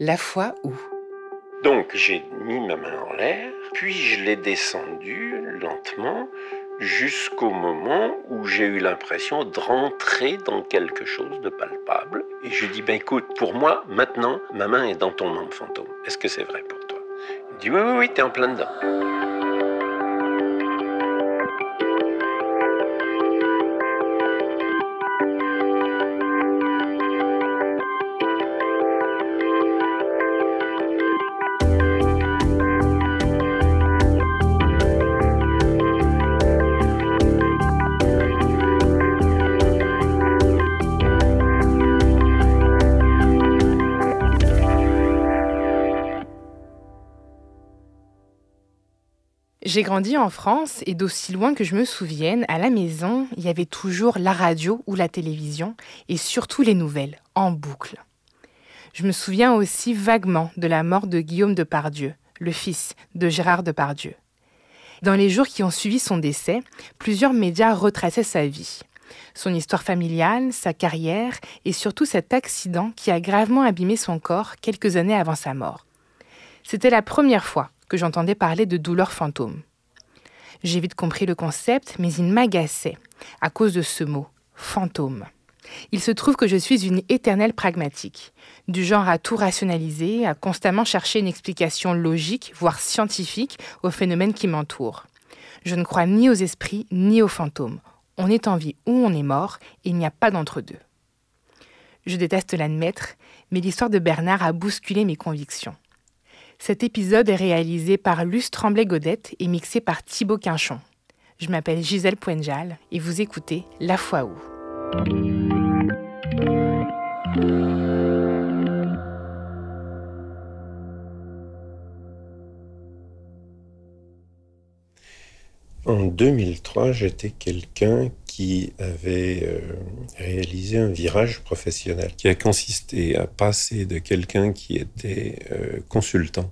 La fois où Donc j'ai mis ma main en l'air, puis je l'ai descendue lentement jusqu'au moment où j'ai eu l'impression de rentrer dans quelque chose de palpable. Et je dis, ben écoute, pour moi, maintenant, ma main est dans ton membre fantôme. Est-ce que c'est vrai pour toi? Il dit, oui, oui, oui, t'es en plein dedans. J'ai grandi en France et d'aussi loin que je me souvienne, à la maison, il y avait toujours la radio ou la télévision et surtout les nouvelles, en boucle. Je me souviens aussi vaguement de la mort de Guillaume Depardieu, le fils de Gérard Depardieu. Dans les jours qui ont suivi son décès, plusieurs médias retraçaient sa vie. Son histoire familiale, sa carrière et surtout cet accident qui a gravement abîmé son corps quelques années avant sa mort. C'était la première fois j'entendais parler de douleur fantôme. J'ai vite compris le concept, mais il m'agaçait à cause de ce mot, fantôme. Il se trouve que je suis une éternelle pragmatique, du genre à tout rationaliser, à constamment chercher une explication logique, voire scientifique, aux phénomènes qui m'entourent. Je ne crois ni aux esprits ni aux fantômes. On est en vie ou on est mort, et il n'y a pas d'entre-deux. Je déteste l'admettre, mais l'histoire de Bernard a bousculé mes convictions. Cet épisode est réalisé par Luce Tremblay-Godette et mixé par Thibaut Quinchon. Je m'appelle Gisèle Poenjal et vous écoutez La Foi où. En 2003, j'étais quelqu'un qui avait euh, réalisé un virage professionnel qui a consisté à passer de quelqu'un qui était euh, consultant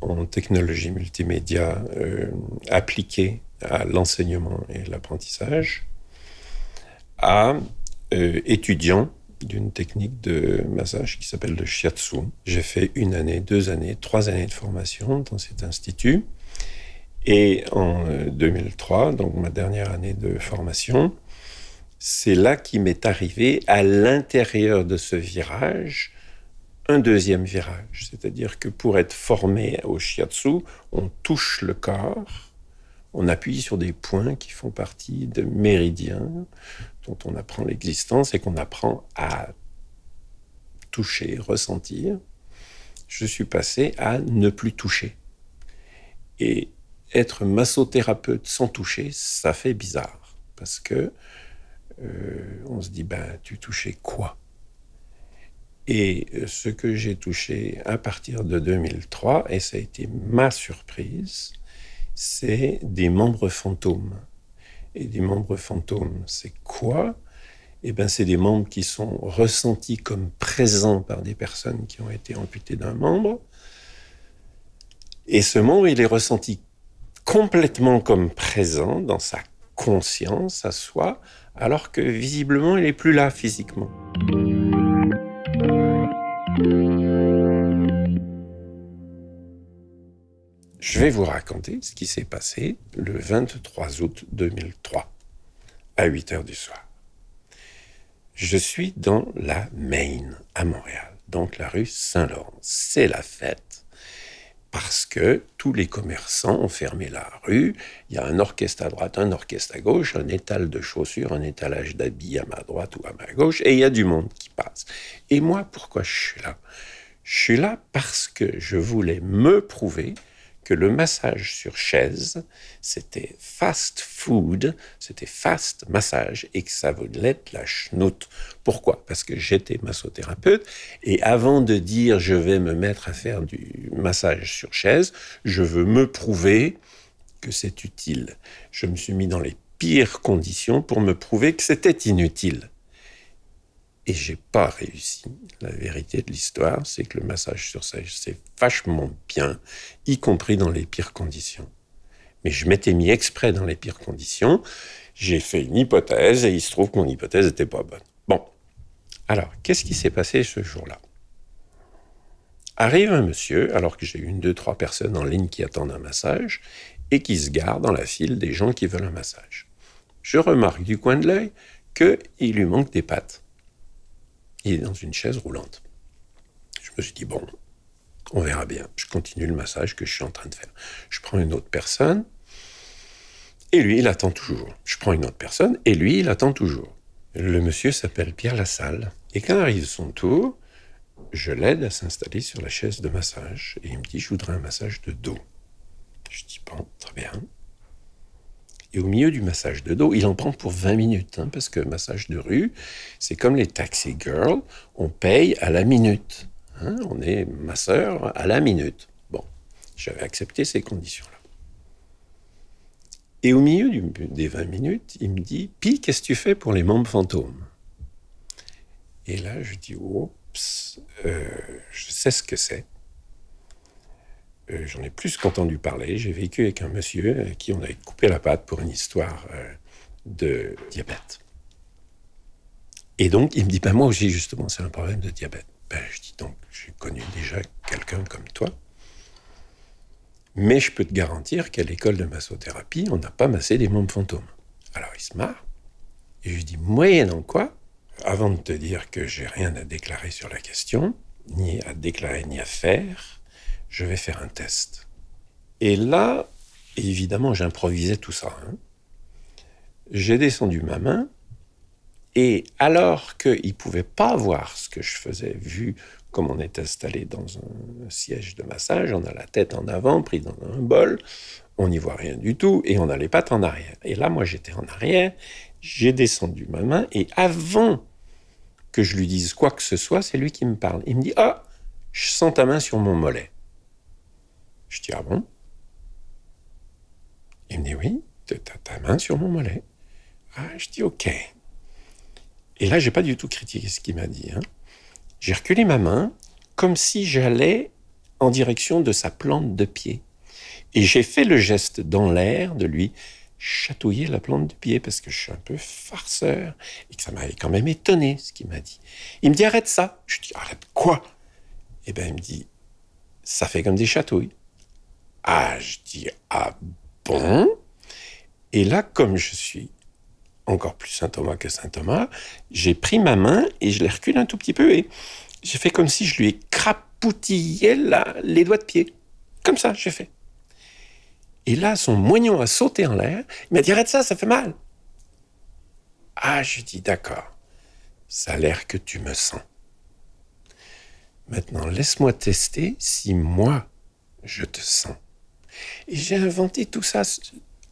en technologie multimédia euh, appliquée à l'enseignement et l'apprentissage à étudiant d'une technique de massage qui s'appelle le shiatsu. J'ai fait une année, deux années, trois années de formation dans cet institut. Et en 2003, euh, donc ma dernière année de formation, c'est là qu'il m'est arrivé à l'intérieur de ce virage un deuxième virage. C'est-à-dire que pour être formé au shiatsu, on touche le corps, on appuie sur des points qui font partie de méridiens dont on apprend l'existence et qu'on apprend à toucher, ressentir. Je suis passé à ne plus toucher. Et être massothérapeute sans toucher, ça fait bizarre. Parce que euh, on se dit, ben, tu touchais quoi? Et euh, ce que j'ai touché à partir de 2003, et ça a été ma surprise, c'est des membres fantômes. Et des membres fantômes, c'est quoi? Eh bien, c'est des membres qui sont ressentis comme présents par des personnes qui ont été amputées d'un membre. Et ce membre, il est ressenti complètement comme présent dans sa conscience à soi, alors que visiblement il n'est plus là physiquement. Je vais vous raconter ce qui s'est passé le 23 août 2003, à 8 heures du soir. Je suis dans la Main, à Montréal, donc la rue Saint-Laurent. C'est la fête parce que tous les commerçants ont fermé la rue. Il y a un orchestre à droite, un orchestre à gauche, un étal de chaussures, un étalage d'habits à ma droite ou à ma gauche, et il y a du monde qui passe. Et moi, pourquoi je suis là? Je suis là parce que je voulais me prouver que le massage sur chaise, c'était fast food, c'était fast massage et que ça voulait être la chenoute. Pourquoi? Parce que j'étais massothérapeute et avant de dire je vais me mettre à faire du massage sur chaise, je veux me prouver que c'est utile. Je me suis mis dans les pires conditions pour me prouver que c'était inutile. Et j'ai pas réussi. La vérité de l'histoire, c'est que le massage sur sèche, c'est vachement bien, y compris dans les pires conditions. Mais je m'étais mis exprès dans les pires conditions. J'ai fait une hypothèse et il se trouve que mon hypothèse n'était pas bonne. Bon. Alors, qu'est-ce qui s'est passé ce jour-là? Arrive un monsieur, alors que j'ai une, deux, trois personnes en ligne qui attendent un massage, et qui se gare dans la file des gens qui veulent un massage. Je remarque du coin de l'œil qu'il lui manque des pattes. Il est dans une chaise roulante. Je me suis dit, bon, on verra bien. Je continue le massage que je suis en train de faire. Je prends une autre personne, et lui, il attend toujours. Je prends une autre personne, et lui, il attend toujours. Le monsieur s'appelle Pierre Lassalle. Et quand arrive son tour, je l'aide à s'installer sur la chaise de massage et il me dit je voudrais un massage de dos. Je dis bon, très bien. Et au milieu du massage de dos, il en prend pour 20 minutes, hein, parce que massage de rue, c'est comme les taxi girls, on paye à la minute. Hein, on est masseur à la minute. Bon, j'avais accepté ces conditions-là. Et au milieu des 20 minutes, il me dit Puis, qu'est-ce que tu fais pour les membres fantômes? Et là, je dis Oh, euh, je sais ce que c'est. Euh, j'en ai plus qu'entendu parler. J'ai vécu avec un monsieur à qui on avait coupé la patte pour une histoire euh, de diabète. Et donc, il me dit, ben moi aussi, justement, c'est un problème de diabète. Ben, je dis, donc, j'ai connu déjà quelqu'un comme toi. Mais je peux te garantir qu'à l'école de massothérapie, on n'a pas massé des membres fantômes. Alors, il se marre. Et je lui dis, moyennant quoi avant de te dire que j'ai rien à déclarer sur la question, ni à déclarer ni à faire, je vais faire un test. Et là, évidemment, j'improvisais tout ça. Hein. J'ai descendu ma main, et alors qu'il ne pouvait pas voir ce que je faisais, vu comme on est installé dans un siège de massage, on a la tête en avant, pris dans un bol, on n'y voit rien du tout, et on a les pattes en arrière. Et là, moi, j'étais en arrière, j'ai descendu ma main et avant que je lui dise quoi que ce soit, c'est lui qui me parle. Il me dit Ah, je sens ta main sur mon mollet. Je dis Ah bon? Il me dit Oui, t'as ta main sur mon mollet. Ah, je dis Ok. Et là, j'ai pas du tout critiqué ce qu'il m'a dit. Hein. J'ai reculé ma main comme si j'allais en direction de sa plante de pied. Et j'ai fait le geste dans l'air de lui chatouiller la plante de pied parce que je suis un peu farceur et que ça m'avait quand même étonné ce qu'il m'a dit. Il me dit arrête ça. Je dis arrête quoi? Eh bien il me dit ça fait comme des chatouilles. Ah, je dis ah bon? Et là, comme je suis encore plus Saint Thomas que Saint Thomas, j'ai pris ma main et je l'ai reculé un tout petit peu et j'ai fait comme si je lui ai crapoutillé les doigts de pied. Comme ça, j'ai fait. Et là, son moignon a sauté en l'air. Il m'a dit Arrête ça, ça fait mal. Ah, je dis D'accord, ça a l'air que tu me sens. Maintenant, laisse-moi tester si moi, je te sens. Et j'ai inventé tout ça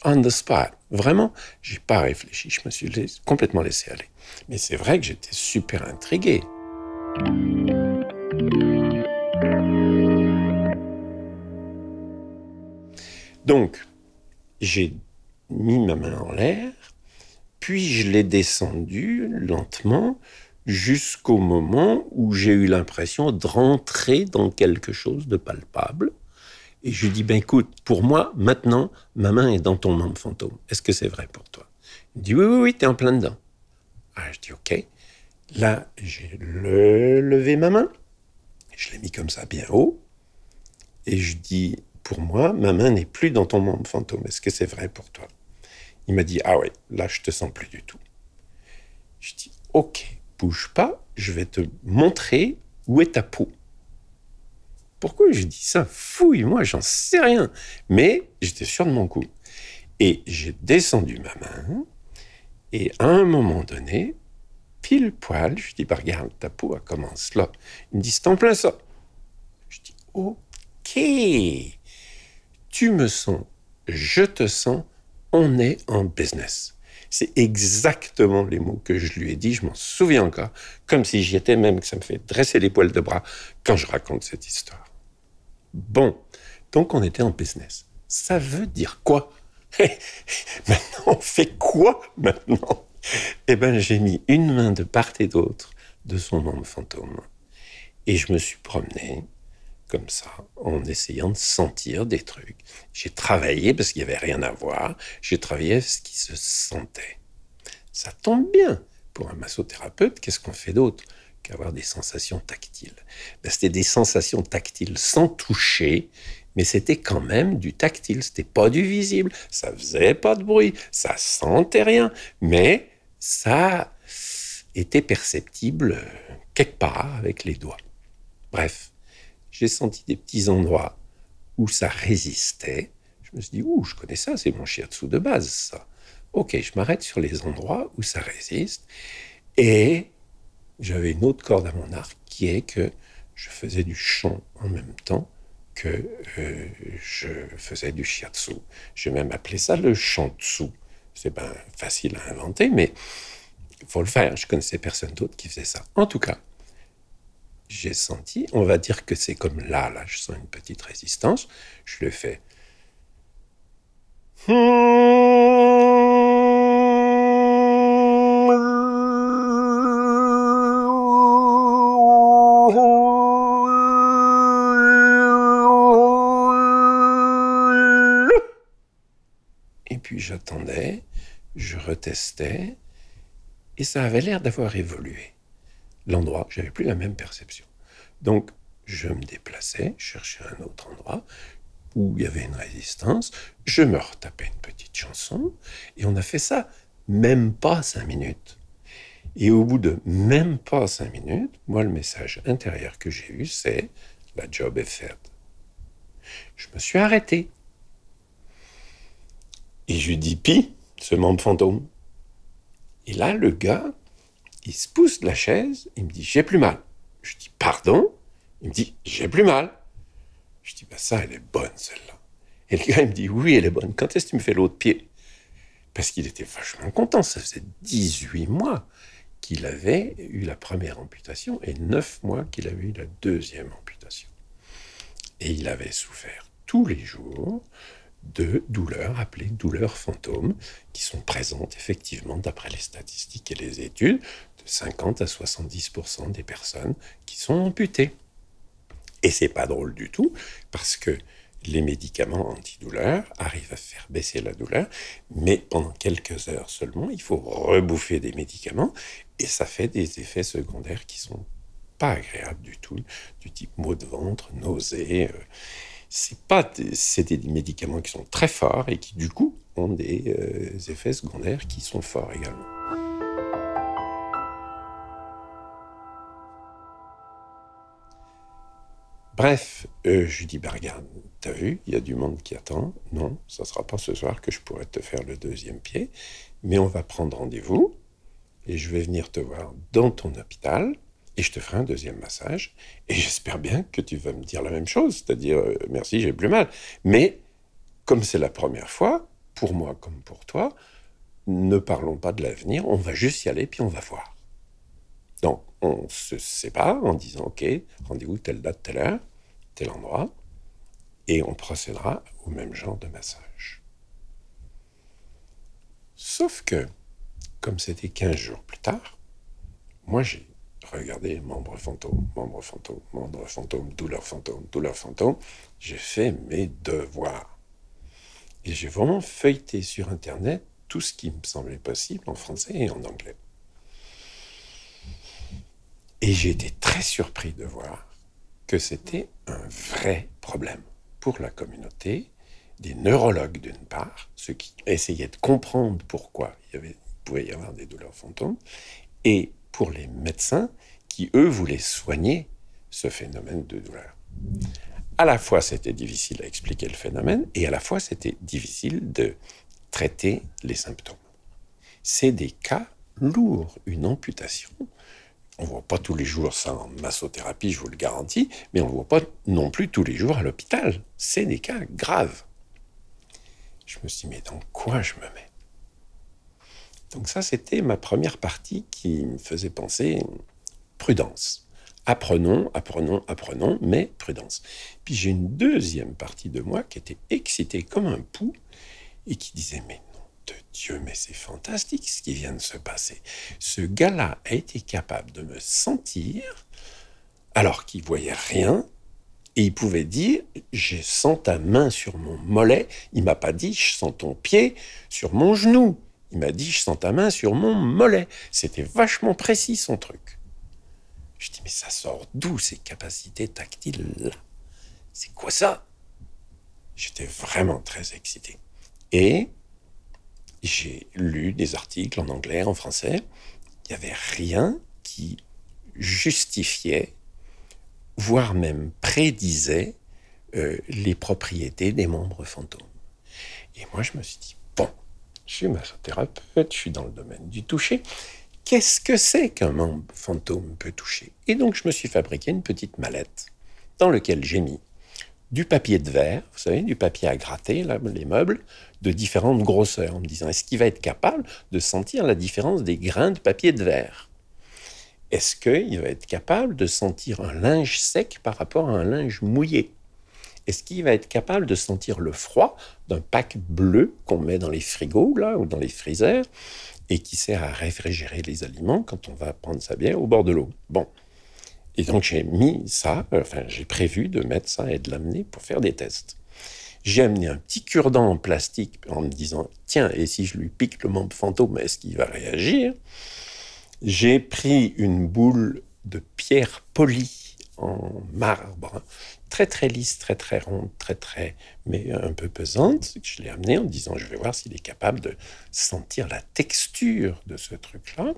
on the spot. Vraiment, j'ai pas réfléchi. Je me suis complètement laissé aller. Mais c'est vrai que j'étais super intrigué. Donc, j'ai mis ma main en l'air, puis je l'ai descendu lentement jusqu'au moment où j'ai eu l'impression de rentrer dans quelque chose de palpable. Et je lui dis, ben écoute, pour moi, maintenant, ma main est dans ton membre fantôme. Est-ce que c'est vrai pour toi? Il dit, oui, oui, oui, t'es en plein dedans. Ah, je dis, ok. Là, j'ai levé ma main. Je l'ai mis comme ça, bien haut. Et je dis, pour moi, ma main n'est plus dans ton membre fantôme. Est-ce que c'est vrai pour toi? Il m'a dit, ah ouais, là, je te sens plus du tout. Je dis, ok, bouge pas, je vais te montrer où est ta peau. Pourquoi je dis ça? Fouille, moi, j'en sais rien. Mais j'étais sûr de mon coup. Et j'ai descendu ma main, et à un moment donné, pile poil, je dis, bah, regarde, ta peau, elle commence là. Il me dit, c'est en plein ça. Je dis, ok tu me sens, je te sens, on est en business. C'est exactement les mots que je lui ai dit, je m'en souviens encore, comme si j'y étais même, que ça me fait dresser les poils de bras quand je raconte cette histoire. Bon, donc on était en business. Ça veut dire quoi? Maintenant, on fait quoi maintenant? Eh bien, j'ai mis une main de part et d'autre de son membre fantôme. Et je me suis promené comme ça, en essayant de sentir des trucs. J'ai travaillé parce qu'il n'y avait rien à voir. J'ai travaillé ce qui se sentait. Ça tombe bien. Pour un massothérapeute, qu'est-ce qu'on fait d'autre? Qu'avoir des sensations tactiles. Ben, c'était des sensations tactiles sans toucher, mais c'était quand même du tactile, c'était pas du visible, ça faisait pas de bruit, ça sentait rien, mais ça était perceptible quelque part avec les doigts. Bref, j'ai senti des petits endroits où ça résistait. Je me suis dit, ouh, je connais ça, c'est mon shiatsu de base, ça. Ok, je m'arrête sur les endroits où ça résiste. Et j'avais une autre corde à mon arc qui est que je faisais du chant en même temps que euh, je faisais du shiatsu. J'ai même appelé ça le shantsu. C'est pas facile à inventer, mais il faut le faire. Je connaissais personne d'autre qui faisait ça. En tout cas, j'ai senti, on va dire que c'est comme là, là, je sens une petite résistance. Je le fais. J'attendais, je retestais, et ça avait l'air d'avoir évolué. L'endroit, j'avais plus la même perception. Donc, je me déplaçais, cherchais un autre endroit où il y avait une résistance, je me retapais une petite chanson, et on a fait ça même pas cinq minutes. Et au bout de même pas cinq minutes, moi, le message intérieur que j'ai eu, c'est la job est faite. Je me suis arrêté. Et je lui dis, Pi, ce membre fantôme. Et là, le gars, il se pousse de la chaise, il me dit, j'ai plus mal. Je dis, pardon? Il me dit, j'ai plus mal. Je dis, bah ça, elle est bonne, celle-là. Et le gars, il me dit, oui, elle est bonne. Quand est-ce que tu me fais l'autre pied? Parce qu'il était vachement content. Ça faisait 18 mois qu'il avait eu la première amputation et 9 mois qu'il avait eu la deuxième amputation. Et il avait souffert tous les jours de douleurs appelées douleurs fantômes, qui sont présentes effectivement, d'après les statistiques et les études, de 50 à 70% des personnes qui sont amputées. Et c'est pas drôle du tout, parce que les médicaments antidouleurs arrivent à faire baisser la douleur, mais pendant quelques heures seulement, il faut rebouffer des médicaments, et ça fait des effets secondaires qui sont pas agréables du tout, du type maux de ventre, nausées. Euh, c'est pas des médicaments qui sont très forts et qui du coup ont des euh, effets secondaires qui sont forts également. Bref, euh, je lui dis, bah regarde, t'as vu, il y a du monde qui attend. Non, ça sera pas ce soir que je pourrai te faire le deuxième pied, mais on va prendre rendez-vous et je vais venir te voir dans ton hôpital et je te ferai un deuxième massage. Et j'espère bien que tu vas me dire la même chose, c'est-à-dire euh, merci, j'ai plus mal. Mais comme c'est la première fois, pour moi comme pour toi, ne parlons pas de l'avenir, on va juste y aller puis on va voir. Donc on se sépare en disant ok, rendez-vous telle date, telle heure, tel endroit, et on procédera au même genre de massage. Sauf que, comme c'était 15 jours plus tard, moi j'ai regardez, membre fantôme, membre fantôme, membre fantôme, douleur fantôme, douleur fantôme. J'ai fait mes devoirs. Et j'ai vraiment feuilleté sur Internet tout ce qui me semblait possible en français et en anglais. Et j'ai été très surpris de voir que c'était un vrai problème pour la communauté, des neurologues d'une part, ceux qui essayaient de comprendre pourquoi il, pouvait y avoir des douleurs fantômes, et pour les médecins qui, eux, voulaient soigner ce phénomène de douleur. À la fois, c'était difficile à expliquer le phénomène et à la fois, c'était difficile de traiter les symptômes. C'est des cas lourds. Une amputation, on ne voit pas tous les jours ça en massothérapie, je vous le garantis, mais on ne voit pas non plus tous les jours à l'hôpital. C'est des cas graves. Je me suis dit, mais dans quoi je me mets? Donc ça, c'était ma première partie qui me faisait penser prudence. Apprenons, apprenons, apprenons, mais prudence. Puis j'ai une deuxième partie de moi qui était excitée comme un pou et qui disait mais non de Dieu, mais c'est fantastique ce qui vient de se passer. Ce gars-là a été capable de me sentir alors qu'il voyait rien et il pouvait dire je sens ta main sur mon mollet. Il m'a pas dit je sens ton pied sur mon genou. Il m'a dit, je sens ta main sur mon mollet. C'était vachement précis son truc. Je dis, mais ça sort d'où ces capacités tactiles-là? C'est quoi ça? J'étais vraiment très excité. Et j'ai lu des articles en anglais, en français. Il n'y avait rien qui justifiait, voire même prédisait euh, les propriétés des membres fantômes. Et moi, je me suis dit, bon, je suis massothérapeute, je suis dans le domaine du toucher. Qu'est-ce que c'est qu'un membre fantôme peut toucher? Et donc, je me suis fabriqué une petite mallette dans laquelle j'ai mis du papier de verre, vous savez, du papier à gratter, les meubles, de différentes grosseurs, en me disant, est-ce qu'il va être capable de sentir la différence des grains de papier de verre? Est-ce qu'il va être capable de sentir un linge sec par rapport à un linge mouillé? Est-ce qu'il va être capable de sentir le froid d'un pack bleu qu'on met dans les frigos, là, ou dans les freezers, et qui sert à réfrigérer les aliments quand on va prendre sa bière au bord de l'eau? Bon. Et donc j'ai mis ça, enfin j'ai prévu de mettre ça et de l'amener pour faire des tests. J'ai amené un petit cure-dent en plastique en me disant tiens et si je lui pique le membre fantôme est-ce qu'il va réagir? J'ai pris une boule de pierre polie en marbre très très lisse, très très ronde, très très mais un peu pesante. Je l'ai amené en disant je vais voir s'il est capable de sentir la texture de ce truc-là.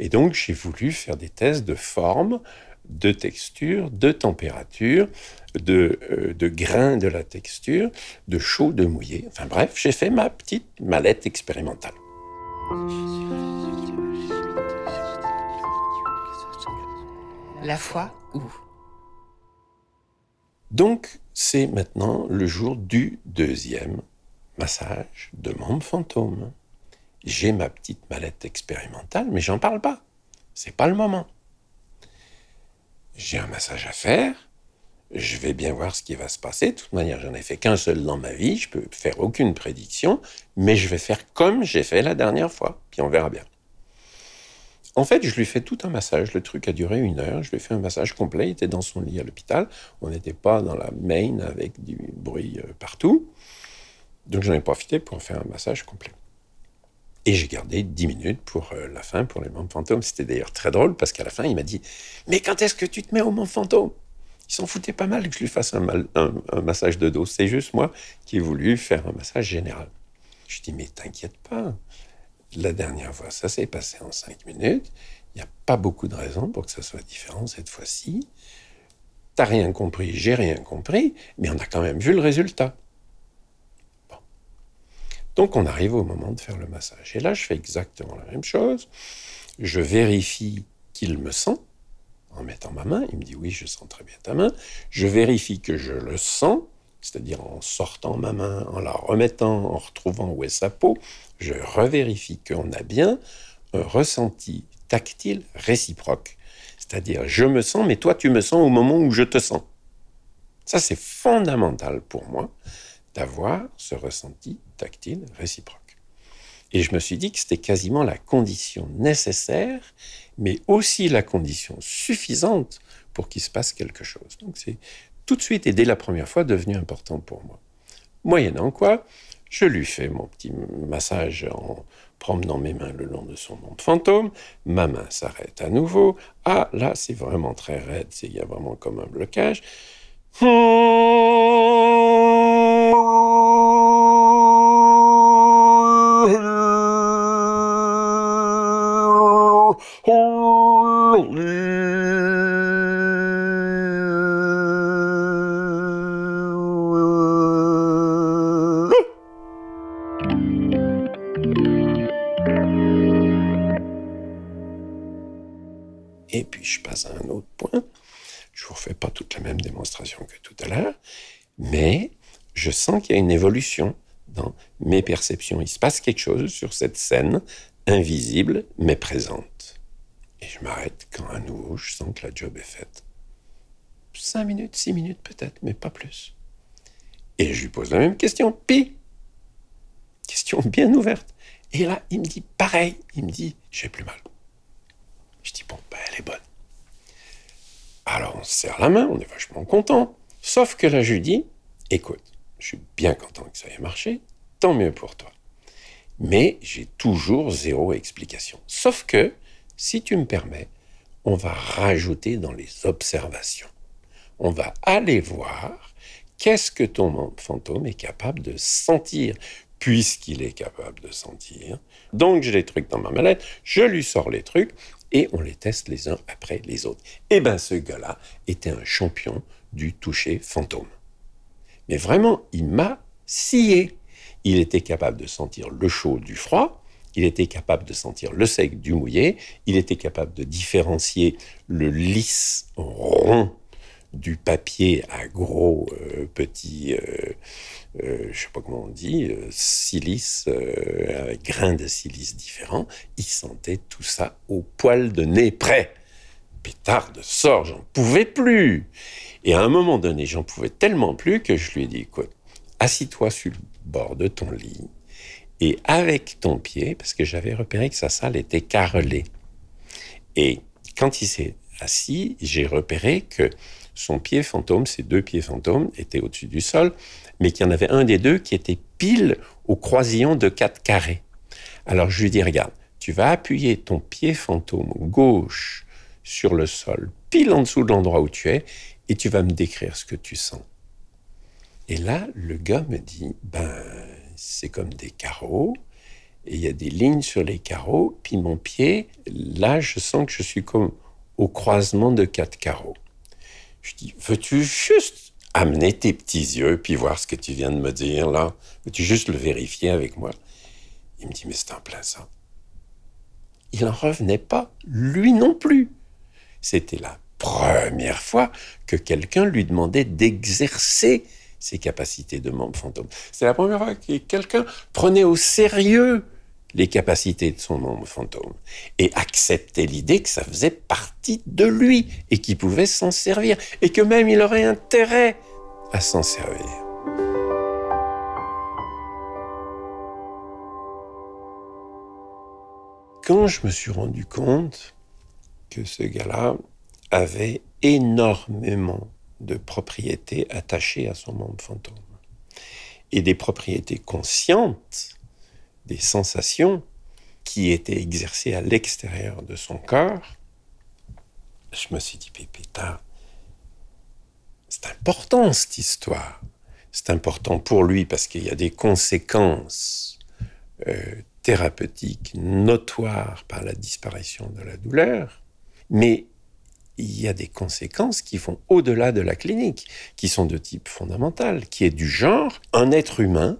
Et donc, j'ai voulu faire des tests de forme, de texture, de température, de, euh, de grain de la texture, de chaud, de mouillé. Enfin bref, j'ai fait ma petite mallette expérimentale. La foi où Donc, c'est maintenant le jour du deuxième massage de membre fantôme j'ai ma petite mallette expérimentale, mais j'en parle pas. C'est pas le moment. J'ai un massage à faire. Je vais bien voir ce qui va se passer. De toute manière, j'en ai fait qu'un seul dans ma vie. Je peux faire aucune prédiction, mais je vais faire comme j'ai fait la dernière fois. Puis on verra bien. En fait, je lui fais tout un massage. Le truc a duré une heure. Je lui ai fait un massage complet. Il était dans son lit à l'hôpital. On n'était pas dans la main avec du bruit euh, partout. Donc j'en ai profité pour faire un massage complet. Et j'ai gardé 10 minutes pour euh, la fin, pour les membres fantômes. C'était d'ailleurs très drôle parce qu'à la fin, il m'a dit Mais quand est-ce que tu te mets au membres fantôme Il s'en foutait pas mal que je lui fasse un, un, massage de dos. C'est juste moi qui ai voulu faire un massage général. Je dis Mais t'inquiète pas. La dernière fois, ça s'est passé en 5 minutes. Il n'y a pas beaucoup de raisons pour que ça soit différent cette fois-ci. T'as rien compris, j'ai rien compris, mais on a quand même vu le résultat. Donc on arrive au moment de faire le massage. Et là, je fais exactement la même chose. Je vérifie qu'il me sent en mettant ma main. Il me dit oui, je sens très bien ta main. Je vérifie que je le sens, c'est-à-dire en sortant ma main, en la remettant, en retrouvant où est sa peau. Je revérifie qu'on a bien un ressenti tactile réciproque. C'est-à-dire je me sens, mais toi tu me sens au moment où je te sens. Ça, c'est fondamental pour moi d'avoir ce ressenti tactile réciproque. Et je me suis dit que c'était quasiment la condition nécessaire, mais aussi la condition suffisante pour qu'il se passe quelque chose. Donc c'est tout de suite et dès la première fois devenu important pour moi. Moyennant quoi, je lui fais mon petit massage en promenant mes mains le long de son monde fantôme. Ma main s'arrête à nouveau. Ah, là, c'est vraiment très raide. Il y a vraiment comme un blocage. Mais je sens qu'il y a une évolution dans mes perceptions. Il se passe quelque chose sur cette scène invisible mais présente. Et je m'arrête quand à nouveau je sens que la job est faite. Cinq minutes, six minutes peut-être, mais pas plus. Et je lui pose la même question, puis question bien ouverte. Et là, il me dit pareil, il me dit j'ai plus mal. Je dis bon, ben, elle est bonne. Alors on se serre la main, on est vachement content. Sauf que là, je dis écoute, je suis bien content que ça ait marché, tant mieux pour toi. Mais j'ai toujours zéro explication. Sauf que si tu me permets, on va rajouter dans les observations. On va aller voir qu'est-ce que ton fantôme est capable de sentir, puisqu'il est capable de sentir. Donc j'ai les trucs dans ma mallette, je lui sors les trucs et on les teste les uns après les autres. Et eh bien ce gars-là était un champion du toucher fantôme. Mais vraiment, il m'a scié. Il était capable de sentir le chaud du froid, il était capable de sentir le sec du mouillé, il était capable de différencier le lisse rond du papier à gros euh, petits, euh, euh, je sais pas comment on dit, silice, avec grains de silice différents. Il sentait tout ça au poil de nez près. Pétard de sort, j'en pouvais plus. Et à un moment donné, j'en pouvais tellement plus que je lui ai dit, écoute, assis-toi sur le bord de ton lit et avec ton pied, parce que j'avais repéré que sa salle était carrelée. Et quand il s'est assis, j'ai repéré que son pied fantôme, ses deux pieds fantômes, étaient au-dessus du sol, mais qu'il y en avait un des deux qui était pile au croisillon de quatre carrés. Alors je lui dis, regarde, tu vas appuyer ton pied fantôme gauche sur le sol, pile en dessous de l'endroit où tu es, et tu vas me décrire ce que tu sens. Et là, le gars me dit, ben, c'est comme des carreaux, et il y a des lignes sur les carreaux, puis mon pied, là, je sens que je suis comme au croisement de quatre carreaux. Je dis, veux-tu juste amener tes petits yeux, puis voir ce que tu viens de me dire, là? Veux-tu juste le vérifier avec moi? Il me dit, mais c'est en plein. Il n'en revenait pas, lui non plus. C'était la première fois que quelqu'un lui demandait d'exercer ses capacités de membre fantôme. C'est la première fois que quelqu'un prenait au sérieux les capacités de son membre fantôme et acceptait l'idée que ça faisait partie de lui et qu'il pouvait s'en servir et que même il aurait intérêt à s'en servir. Quand je me suis rendu compte que ce gars-là avait énormément de propriétés attachées à son membre fantôme. Et des propriétés conscientes, des sensations qui étaient exercées à l'extérieur de son corps. Je me suis dit, Pépéta, c'est important cette histoire. C'est important pour lui parce qu'il y a des conséquences euh, thérapeutiques notoires par la disparition de la douleur, mais il y a des conséquences qui vont au-delà de la clinique, qui sont de type fondamental, qui est du genre un être humain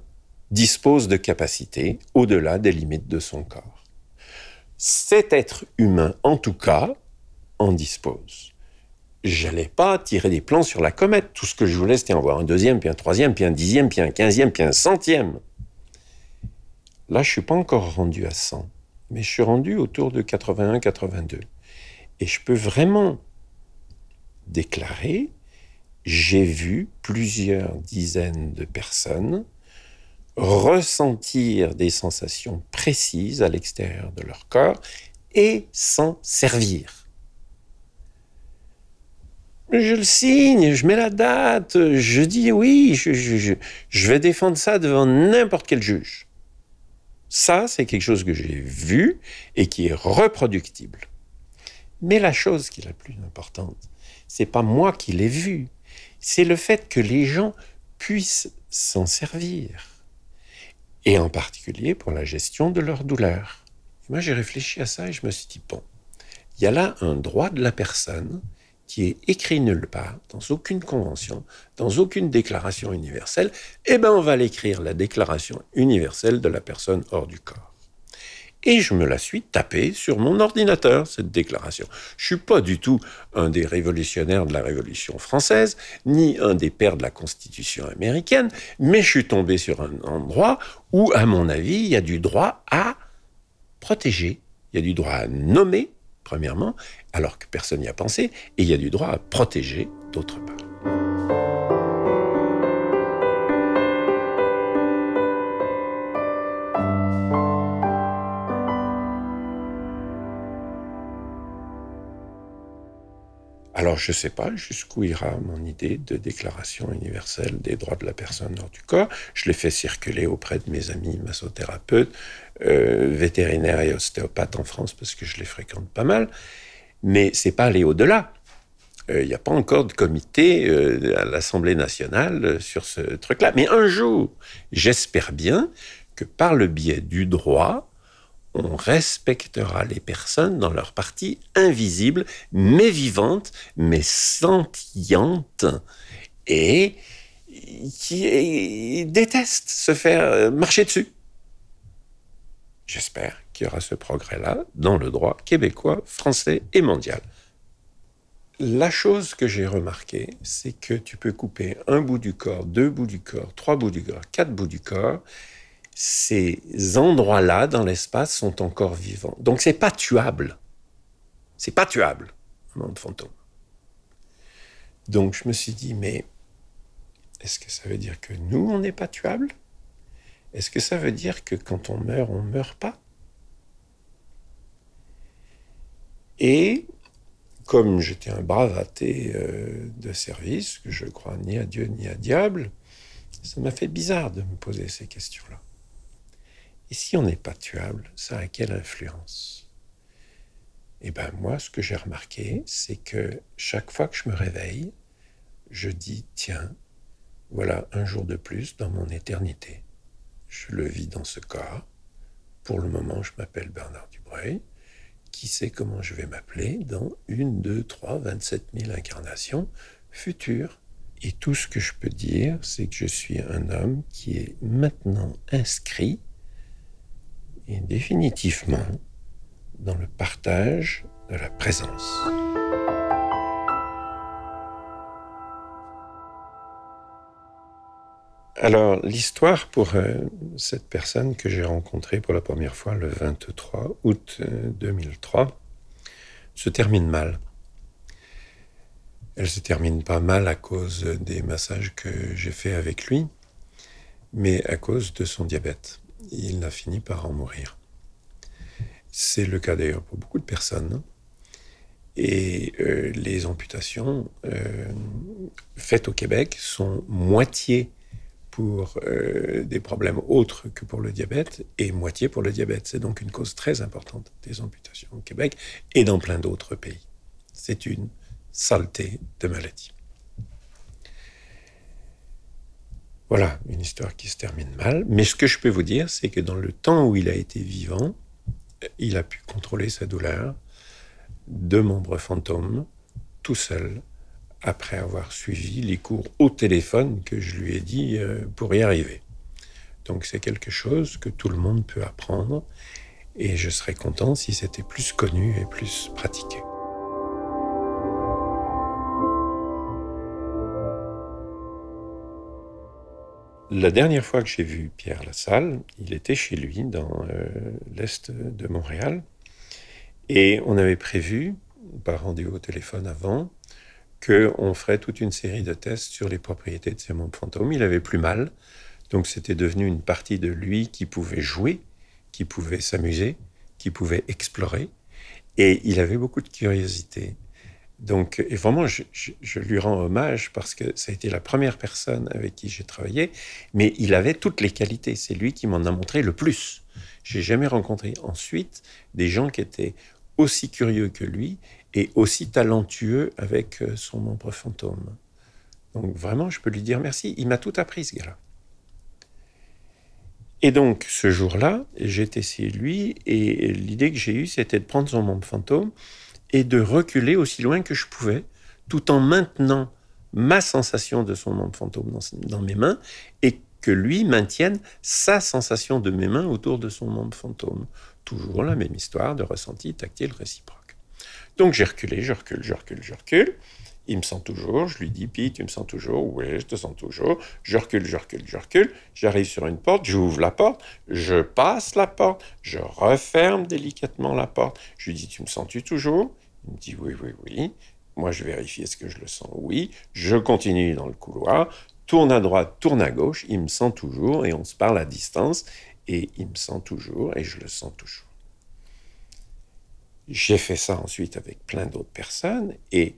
dispose de capacités au-delà des limites de son corps. Cet être humain, en tout cas, en dispose. J'allais pas tirer des plans sur la comète. Tout ce que je voulais, c'était en voir un deuxième, puis un troisième, puis un dixième, puis un quinzième, puis un centième. Là, je suis pas encore rendu à 100, mais je suis rendu autour de 81-82. Et je peux vraiment déclarer, j'ai vu plusieurs dizaines de personnes ressentir des sensations précises à l'extérieur de leur corps et s'en servir. Je le signe, je mets la date, je dis oui, je, je vais défendre ça devant n'importe quel juge. Ça, c'est quelque chose que j'ai vu et qui est reproductible. Mais la chose qui est la plus importante, c'est pas moi qui l'ai vu, c'est le fait que les gens puissent s'en servir. Et en particulier pour la gestion de leur douleur. moi, j'ai réfléchi à ça et je me suis dit, bon, il y a là un droit de la personne qui est écrit nulle part, dans aucune convention, dans aucune déclaration universelle, eh bien on va l'écrire, la déclaration universelle de la personne hors du corps. Et je me la suis tapée sur mon ordinateur, cette déclaration. Je suis pas du tout un des révolutionnaires de la Révolution française, ni un des pères de la Constitution américaine, mais je suis tombé sur un endroit où, à mon avis, il y a du droit à protéger, il y a du droit à nommer, premièrement, alors que personne n'y a pensé, et il y a du droit à protéger, d'autre part. Alors je ne sais pas jusqu'où ira mon idée de déclaration universelle des droits de la personne hors du corps. Je l'ai fait circuler auprès de mes amis massothérapeutes, euh, vétérinaires et ostéopathes en France parce que je les fréquente pas mal. Mais c'est pas aller au-delà. Il euh, n'y a pas encore de comité euh, à l'Assemblée nationale sur ce truc-là. Mais un jour, j'espère bien que par le biais du droit, on respectera les personnes dans leur partie invisible, mais vivante, mais sentillante, et qui déteste se faire marcher dessus. J'espère qu'il y aura ce progrès-là dans le droit québécois, français et mondial. La chose que j'ai remarquée, c'est que tu peux couper un bout du corps, deux bouts du corps, trois bouts du corps, quatre bouts du corps. Ces endroits-là dans l'espace sont encore vivants. Donc c'est pas tuable. C'est pas tuable, un monde fantôme. Donc je me suis dit, mais est-ce que ça veut dire que nous, on n'est pas tuable? Est-ce que ça veut dire que quand on meurt, on ne meurt pas? Et comme j'étais un brave athée euh, de service, que je crois ni à Dieu ni à diable, ça m'a fait bizarre de me poser ces questions-là. Et si on n'est pas tuable, ça a quelle influence? Eh bien, moi, ce que j'ai remarqué, c'est que chaque fois que je me réveille, je dis, tiens, voilà un jour de plus dans mon éternité. Je le vis dans ce corps. Pour le moment, je m'appelle Bernard Dubreuil qui sait comment je vais m'appeler dans une, deux, trois, vingt-sept mille incarnations futures? Et tout ce que je peux dire, c'est que je suis un homme qui est maintenant inscrit et définitivement dans le partage de la présence. Alors, l'histoire pour euh, cette personne que j'ai rencontrée pour la première fois le 23 août 2003 euh, se termine mal. Elle se termine pas mal à cause des massages que j'ai faits avec lui, mais à cause de son diabète. Il a fini par en mourir. C'est le cas d'ailleurs pour beaucoup de personnes. Et euh, les amputations faites au Québec sont moitié pour euh, des problèmes autres que pour le diabète et moitié pour le diabète. C'est donc une cause très importante des amputations au Québec et dans plein d'autres pays. C'est une saleté de maladie. Voilà, une histoire qui se termine mal. Mais ce que je peux vous dire, c'est que dans le temps où il a été vivant, il a pu contrôler sa douleur, deux membres fantômes, tout seul, après avoir suivi les cours au téléphone que je lui ai dit euh, pour y arriver. Donc c'est quelque chose que tout le monde peut apprendre et je serais content si c'était plus connu et plus pratiqué. La dernière fois que j'ai vu Pierre Lassalle, il était chez lui dans euh, l'est de Montréal et on avait prévu, par rendez-vous au téléphone avant, qu'on ferait toute une série de tests sur les propriétés de ces membres fantômes. Il avait plus mal, donc c'était devenu une partie de lui qui pouvait jouer, qui pouvait s'amuser, qui pouvait explorer, et il avait beaucoup de curiosité. Donc, et vraiment, je, lui rends hommage parce que ça a été la première personne avec qui j'ai travaillé, mais il avait toutes les qualités. C'est lui qui m'en a montré le plus. J'ai jamais rencontré ensuite des gens qui étaient aussi curieux que lui et aussi talentueux avec euh, son membre fantôme. Donc vraiment, je peux lui dire merci. Il m'a tout appris, ce gars-là. Et donc, ce jour-là, j'étais chez lui, et l'idée que j'ai eue, c'était de prendre son membre fantôme et de reculer aussi loin que je pouvais, tout en maintenant ma sensation de son membre fantôme dans, mes mains, et que lui maintienne sa sensation de mes mains autour de son membre fantôme. Toujours la même histoire de ressenti tactile réciproque. Donc j'ai reculé, je recule, je recule, je recule. Il me sent toujours, je lui dis, Pi, tu me sens toujours? Oui, je te sens toujours. Je recule, je recule, je recule. J'arrive sur une porte, j'ouvre la porte, je passe la porte, je referme délicatement la porte. Je lui dis, tu me sens-tu toujours? Il me dit, oui, oui, oui. Moi, je vérifie, est-ce que je le sens? Oui. Je continue dans le couloir, tourne à droite, tourne à gauche. Il me sent toujours et on se parle à distance et il me sent toujours et je le sens toujours. J'ai fait ça ensuite avec plein d'autres personnes et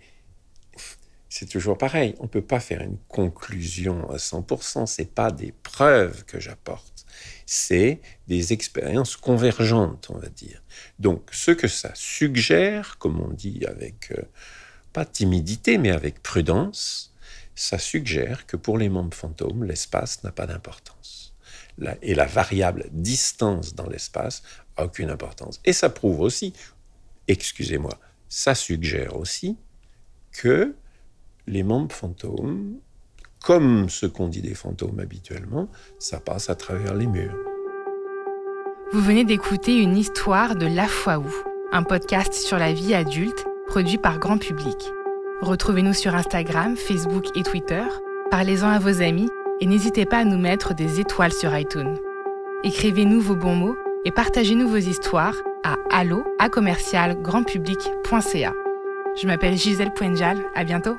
c'est toujours pareil. On ne peut pas faire une conclusion à 100%. Ce pas des preuves que j'apporte. C'est des expériences convergentes, on va dire. Donc, ce que ça suggère, comme on dit avec, euh, pas timidité, mais avec prudence, ça suggère que pour les membres fantômes, l'espace n'a pas d'importance. Et la variable distance dans l'espace a aucune importance. Et ça prouve aussi, excusez-moi, ça suggère aussi que les membres fantômes, comme ce qu'on dit des fantômes habituellement, ça passe à travers les murs. Vous venez d'écouter une histoire de La Foi Où, un podcast sur la vie adulte produit par grand public. Retrouvez-nous sur Instagram, Facebook et Twitter. Parlez-en à vos amis et n'hésitez pas à nous mettre des étoiles sur iTunes. Écrivez-nous vos bons mots et partagez-nous vos histoires à allo Je m'appelle Gisèle Poenjal. À bientôt.